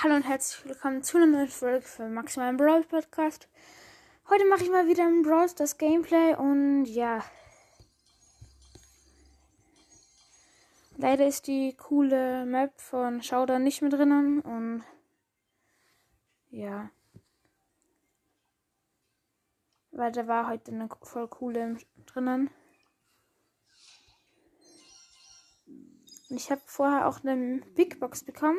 Hallo und herzlich willkommen zu einer neuen Folge für Maximalen Brawl Podcast. Heute mache ich mal wieder ein Brawl das Gameplay und ja. Leider ist die coole Map von Showdown nicht mehr drinnen und ja. Weil da war heute eine voll coole drinnen. Und ich habe vorher auch eine Big Box bekommen.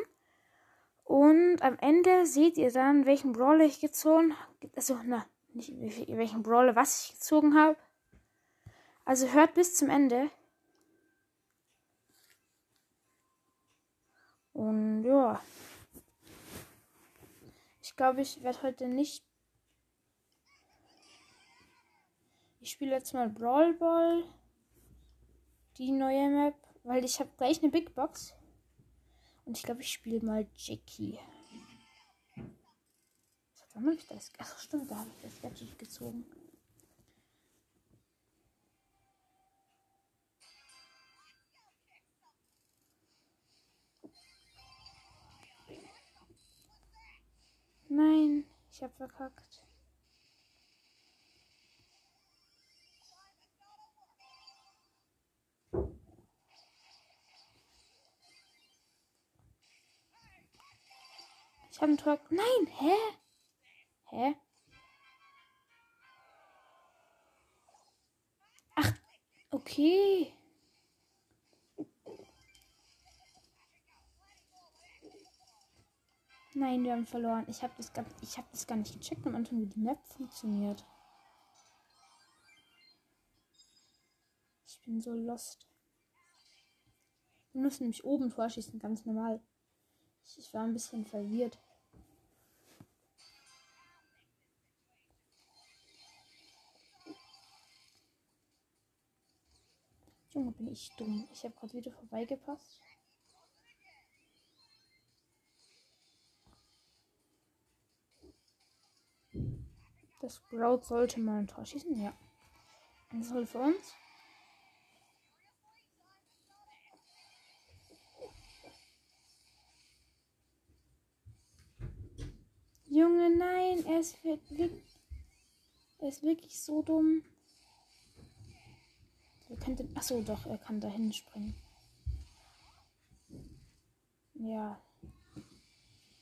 Und am Ende seht ihr dann, welchen Brawler ich gezogen habe. Also, na, nicht welchen Brawler, was ich gezogen habe. Also hört bis zum Ende. Und ja. Ich glaube, ich werde heute nicht. Ich spiele jetzt mal Brawl Ball. Die neue Map. Weil ich habe gleich eine Big Box. Und ich glaube, ich spiele mal Jackie. Was habe ich das? Ach stimmt, da habe ich das Gadget gezogen. Nein, ich habe verkackt. Ich habe ein Tor. Nein, hä? Hä? Ach, okay. Nein, wir haben verloren. Ich habe das, hab das gar nicht gecheckt am Anfang, wie die Map funktioniert. Ich bin so lost. Wir müssen nämlich oben vorschießen, ganz normal. Ich, ich war ein bisschen verwirrt. Junge, bin ich dumm. Ich habe gerade wieder vorbeigepasst. Das Sprout sollte mal ein Tor schießen, ja. Das soll für uns. Junge, nein, ist wirklich, er ist wirklich so dumm. Er könnte, achso, doch, er kann dahin springen. Ja.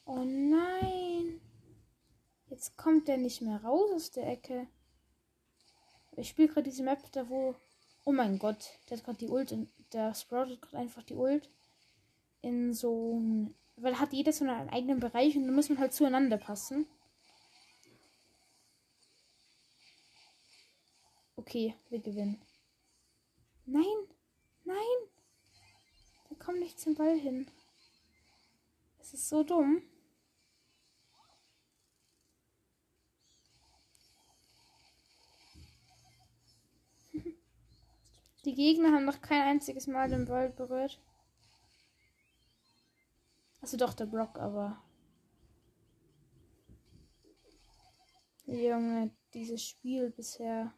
Oh nein. Jetzt kommt er nicht mehr raus aus der Ecke. Ich spiele gerade diese Map da, wo. Oh mein Gott, der hat gerade die Ult. In, der Sprout hat gerade einfach die Ult in so ein weil hat jeder so einen eigenen Bereich und da muss man halt zueinander passen. Okay, wir gewinnen. Nein, nein. Da kommt nicht zum Ball hin. Es ist so dumm. Die Gegner haben noch kein einziges Mal den Ball berührt. Also doch der Brock, aber. Junge, dieses Spiel bisher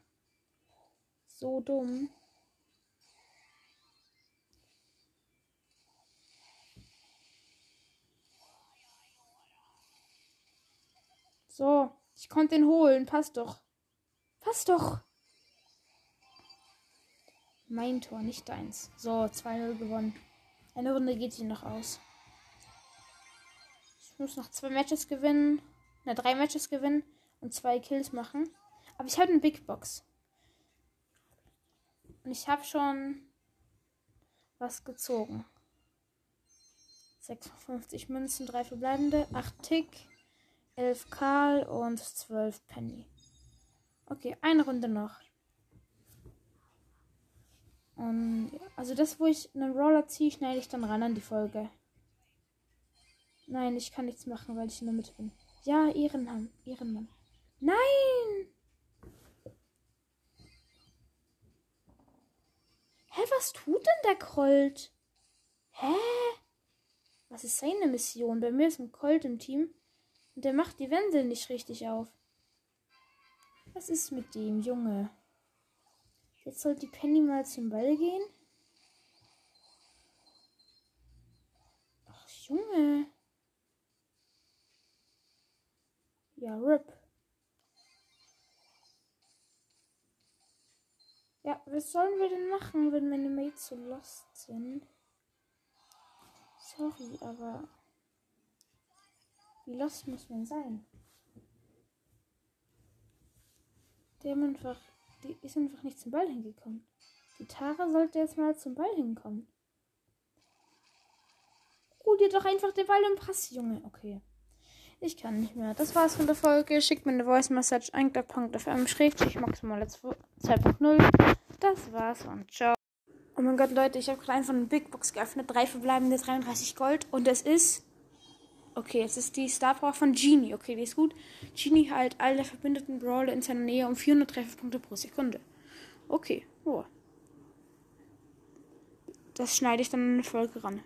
so dumm. So, ich konnte ihn holen. Passt doch. Passt doch. Mein Tor, nicht deins. So, 2-0 gewonnen. Eine Runde geht sie noch aus muss noch zwei Matches gewinnen. Na, drei Matches gewinnen und zwei Kills machen. Aber ich habe eine Big Box. Und ich habe schon was gezogen. 56 Münzen, 3 verbleibende, 8 Tick, 11 Karl und 12 Penny. Okay, eine Runde noch. Und also das, wo ich einen Roller ziehe, schneide ich dann ran an die Folge. Nein, ich kann nichts machen, weil ich in der Mitte bin. Ja, Ehrenmann. Ehrenmann. Nein! Hä, was tut denn der Colt? Hä? Was ist seine Mission? Bei mir ist ein Colt im Team und der macht die Wände nicht richtig auf. Was ist mit dem Junge? Jetzt soll die Penny mal zum Ball gehen. Ach, Junge. Ja, RIP. Ja, was sollen wir denn machen, wenn meine Mates so lost sind? Sorry, aber wie lost muss man sein? Haben einfach, die ist einfach nicht zum Ball hingekommen. Die Tara sollte jetzt mal zum Ball hinkommen. Hol dir doch einfach den Ball im Pass, Junge. Okay. Ich kann nicht mehr. Das war's von der Folge. Schickt mir eine Voice Message anchor.fm schrägstrich maximal 2.0. Das war's und ciao. Oh mein Gott, Leute, ich habe gerade einfach eine Big Box geöffnet. Drei verbleibende 33 Gold. Und es ist. Okay, es ist die Star Power von Genie. Okay, die ist gut. Genie halt alle verbündeten Brawler in seiner Nähe um 400 Trefferpunkte pro Sekunde. Okay, oh. Das schneide ich dann in eine Folge ran.